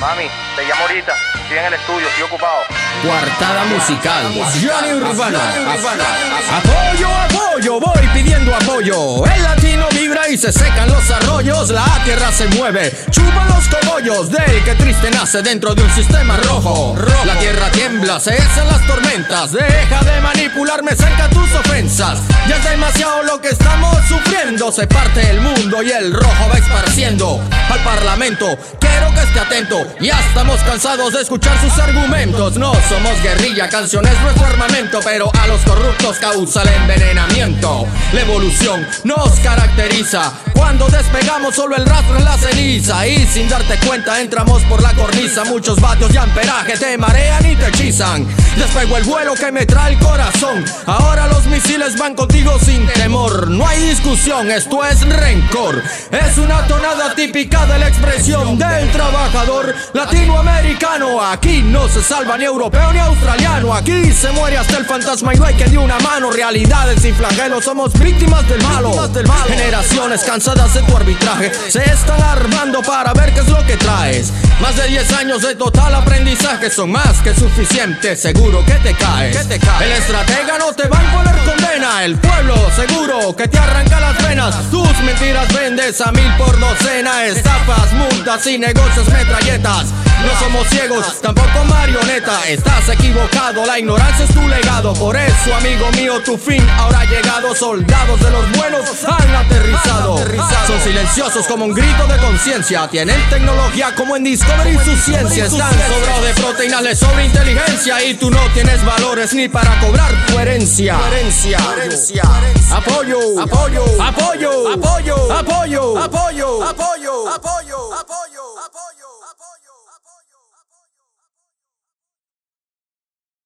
Mami, te llamo ahorita. Estoy en el estudio, estoy ocupado. Cuartada musical. Johnny Urbano. Apoyo, apoyo, voy pidiendo apoyo. El latino vibra y se secan los arroyos. La tierra se mueve, chupa los cogollos del que triste nace dentro de un sistema rojo. La tierra tiembla, se hacen las tormentas. Deja de manipularme, cerca tus ofensas. Ya es demasiado lo que estamos sufriendo. Se parte el mundo y el rojo va esparciendo al parlamento. Quiero que esté atento. Ya estamos cansados de escuchar sus argumentos. No somos guerrilla, canciones nuestro armamento, pero a los corruptos causa el envenenamiento. La evolución nos caracteriza. Cuando despegamos solo el rastro en la ceniza y sin darte cuenta entramos por la cornisa. Muchos vatios de amperaje te marean y te hechizan. Despego el vuelo que me trae el corazón. Ahora los misiles van contigo sin temor. No hay discusión, esto es rencor. Es una tonada típica de la expresión del trabajador latinoamericano. Aquí no se salva ni europeo ni australiano. Aquí se muere hasta el fantasma y no hay que dio una mano. Realidades sin flagelo, somos víctimas del malo. Generaciones cansadas de tu arbitraje se están armando para ver qué es lo que traes. Más de 10 años de total aprendizaje son más que suficientes. Seguro que te caes. El estratega no te va a imponer condena. El pueblo seguro que te arranca las venas. Tus mentiras vendes a mil por docena. Estafas, multas y negocios metralletas. No somos ciegos, tampoco marioneta. Estás equivocado, la ignorancia es tu legado. Por eso, amigo mío, tu fin ahora ha llegado. Soldados de los buenos han aterrizado. Silenciosos como un grito de conciencia. Tienen tecnología como en Discovery su ciencia. Están sobrados de proteínas, les sobra inteligencia. Y tú no tienes valores ni para cobrar tu herencia. Apoyo, apoyo, apoyo, apoyo, apoyo, apoyo, apoyo, apoyo, apoyo.